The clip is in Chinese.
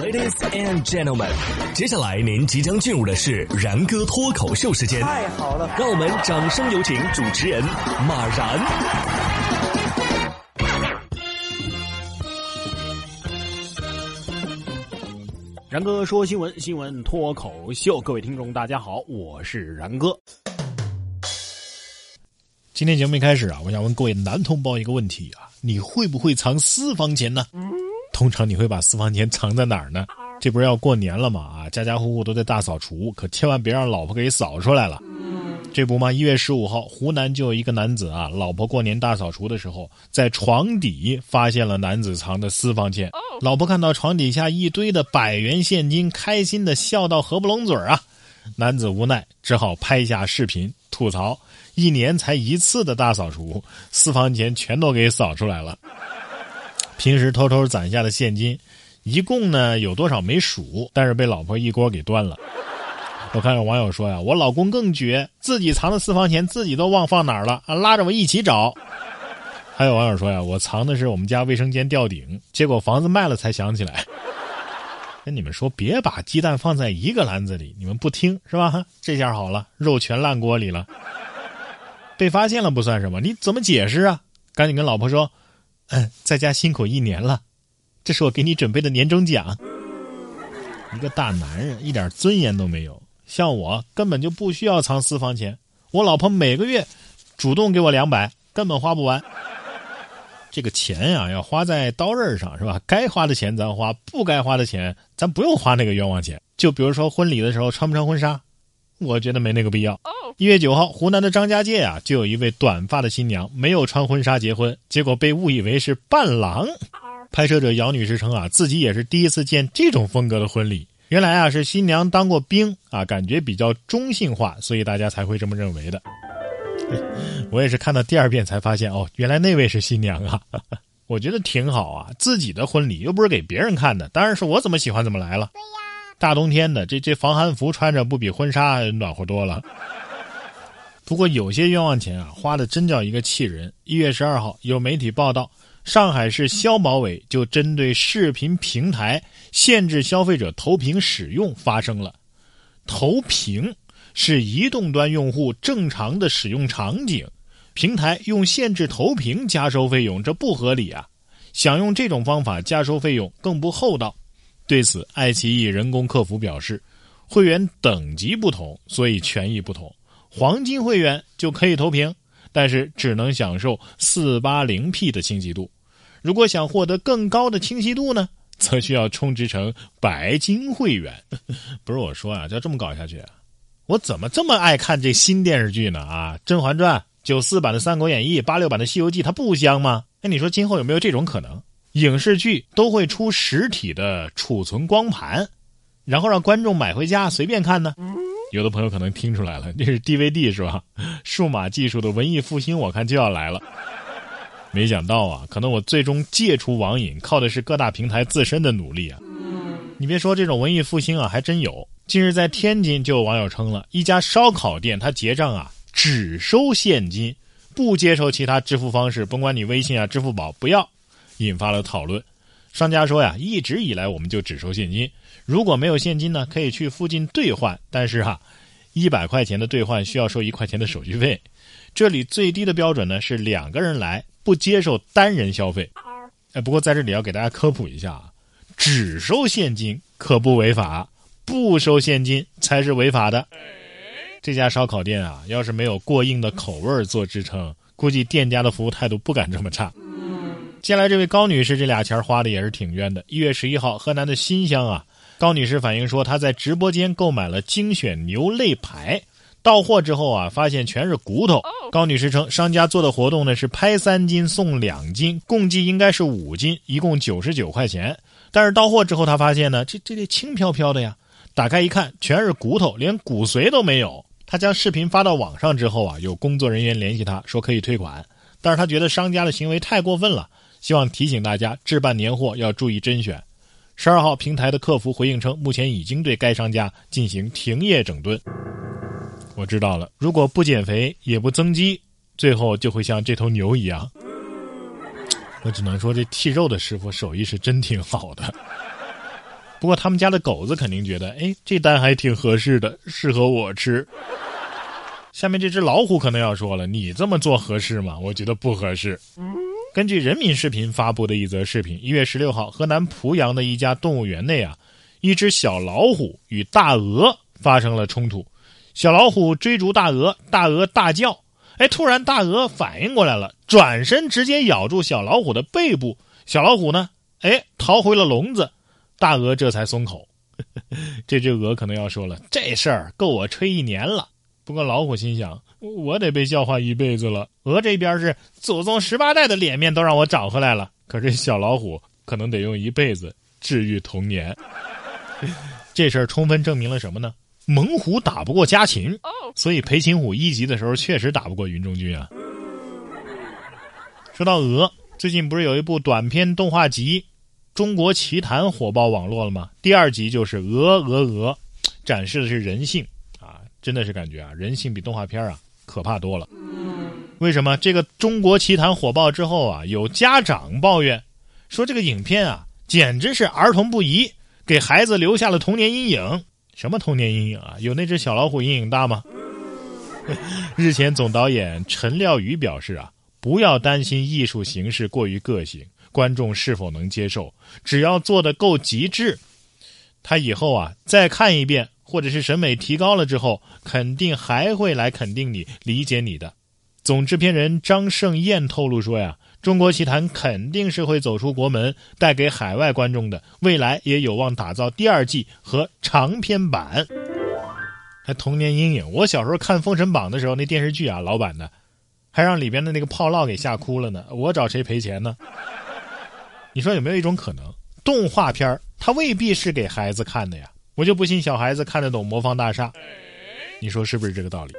Ladies and gentlemen，接下来您即将进入的是然哥脱口秀时间。太好了，让我们掌声有请主持人马然。然哥说新闻，新闻脱口秀，各位听众大家好，我是然哥。今天节目一开始啊，我想问各位男同胞一个问题啊：你会不会藏私房钱呢？通常你会把私房钱藏在哪儿呢？这不是要过年了吗？啊，家家户户都在大扫除，可千万别让老婆给扫出来了。这不嘛，一月十五号，湖南就有一个男子啊，老婆过年大扫除的时候，在床底发现了男子藏的私房钱。老婆看到床底下一堆的百元现金，开心的笑到合不拢嘴啊。男子无奈，只好拍下视频吐槽：一年才一次的大扫除，私房钱全都给扫出来了。平时偷偷攒下的现金，一共呢有多少没数，但是被老婆一锅给端了。我看有网友说呀，我老公更绝，自己藏的私房钱自己都忘放哪儿了啊，拉着我一起找。还有网友说呀，我藏的是我们家卫生间吊顶，结果房子卖了才想起来。跟 你们说，别把鸡蛋放在一个篮子里，你们不听是吧？这下好了，肉全烂锅里了。被发现了不算什么，你怎么解释啊？赶紧跟老婆说。嗯，在家辛苦一年了，这是我给你准备的年终奖。一个大男人一点尊严都没有，像我根本就不需要藏私房钱。我老婆每个月主动给我两百，根本花不完。这个钱呀，要花在刀刃上是吧？该花的钱咱花，不该花的钱咱不用花那个冤枉钱。就比如说婚礼的时候穿不穿婚纱，我觉得没那个必要。一月九号，湖南的张家界啊，就有一位短发的新娘没有穿婚纱结婚，结果被误以为是伴郎。拍摄者姚女士称啊，自己也是第一次见这种风格的婚礼。原来啊，是新娘当过兵啊，感觉比较中性化，所以大家才会这么认为的。我也是看到第二遍才发现哦，原来那位是新娘啊。我觉得挺好啊，自己的婚礼又不是给别人看的，当然是我怎么喜欢怎么来了。对呀，大冬天的，这这防寒服穿着不比婚纱暖和多了。不过有些冤枉钱啊，花的真叫一个气人。一月十二号，有媒体报道，上海市消保委就针对视频平台限制消费者投屏使用发生了。投屏是移动端用户正常的使用场景，平台用限制投屏加收费用，这不合理啊！想用这种方法加收费用更不厚道。对此，爱奇艺人工客服表示，会员等级不同，所以权益不同。黄金会员就可以投屏，但是只能享受四八零 P 的清晰度。如果想获得更高的清晰度呢，则需要充值成白金会员。不是我说啊，就这么搞下去，我怎么这么爱看这新电视剧呢？啊，《甄嬛传》九四版的《三国演义》，八六版的《西游记》，它不香吗？哎，你说今后有没有这种可能？影视剧都会出实体的储存光盘，然后让观众买回家随便看呢？有的朋友可能听出来了，这是 DVD 是吧？数码技术的文艺复兴，我看就要来了。没想到啊，可能我最终戒除网瘾，靠的是各大平台自身的努力啊。你别说这种文艺复兴啊，还真有。近日在天津就有网友称了一家烧烤店，他结账啊只收现金，不接受其他支付方式，甭管你微信啊、支付宝，不要，引发了讨论。商家说呀，一直以来我们就只收现金，如果没有现金呢，可以去附近兑换，但是哈，一百块钱的兑换需要收一块钱的手续费。这里最低的标准呢是两个人来，不接受单人消费。哎，不过在这里要给大家科普一下啊，只收现金可不违法，不收现金才是违法的。这家烧烤店啊，要是没有过硬的口味做支撑，估计店家的服务态度不敢这么差。接下来这位高女士，这俩钱花的也是挺冤的。一月十一号，河南的新乡啊，高女士反映说，她在直播间购买了精选牛肋排，到货之后啊，发现全是骨头。高女士称，商家做的活动呢是拍三斤送两斤，共计应该是五斤，一共九十九块钱。但是到货之后，她发现呢，这这这轻飘飘的呀，打开一看，全是骨头，连骨髓都没有。她将视频发到网上之后啊，有工作人员联系她说可以退款，但是她觉得商家的行为太过分了。希望提醒大家，置办年货要注意甄选。十二号，平台的客服回应称，目前已经对该商家进行停业整顿。我知道了，如果不减肥也不增肌，最后就会像这头牛一样。我只能说，这剔肉的师傅手艺是真挺好的。不过他们家的狗子肯定觉得，哎，这单还挺合适的，适合我吃。下面这只老虎可能要说了，你这么做合适吗？我觉得不合适。根据人民视频发布的一则视频，一月十六号，河南濮阳的一家动物园内啊，一只小老虎与大鹅发生了冲突，小老虎追逐大鹅，大鹅大叫，哎，突然大鹅反应过来了，转身直接咬住小老虎的背部，小老虎呢，哎，逃回了笼子。大鹅这才松口，这只鹅可能要说了：“这事儿够我吹一年了。”不过老虎心想：“我得被笑话一辈子了。”鹅这边是祖宗十八代的脸面都让我找回来了，可是小老虎可能得用一辈子治愈童年。这事儿充分证明了什么呢？猛虎打不过家禽，所以裴擒虎一级的时候确实打不过云中君啊。说到鹅，最近不是有一部短片动画集？中国奇谭火爆网络了吗？第二集就是鹅鹅鹅，展示的是人性啊，真的是感觉啊，人性比动画片啊可怕多了。为什么这个中国奇谭火爆之后啊，有家长抱怨说这个影片啊简直是儿童不宜，给孩子留下了童年阴影。什么童年阴影啊？有那只小老虎阴影大吗？日前总导演陈廖宇表示啊，不要担心艺术形式过于个性。观众是否能接受？只要做的够极致，他以后啊再看一遍，或者是审美提高了之后，肯定还会来肯定你、理解你的。总制片人张盛燕透露说呀：“中国奇谭肯定是会走出国门，带给海外观众的，未来也有望打造第二季和长篇版。”还童年阴影？我小时候看《封神榜》的时候，那电视剧啊，老版的，还让里边的那个炮烙给吓哭了呢。我找谁赔钱呢？你说有没有一种可能，动画片它未必是给孩子看的呀？我就不信小孩子看得懂《魔方大厦》，你说是不是这个道理？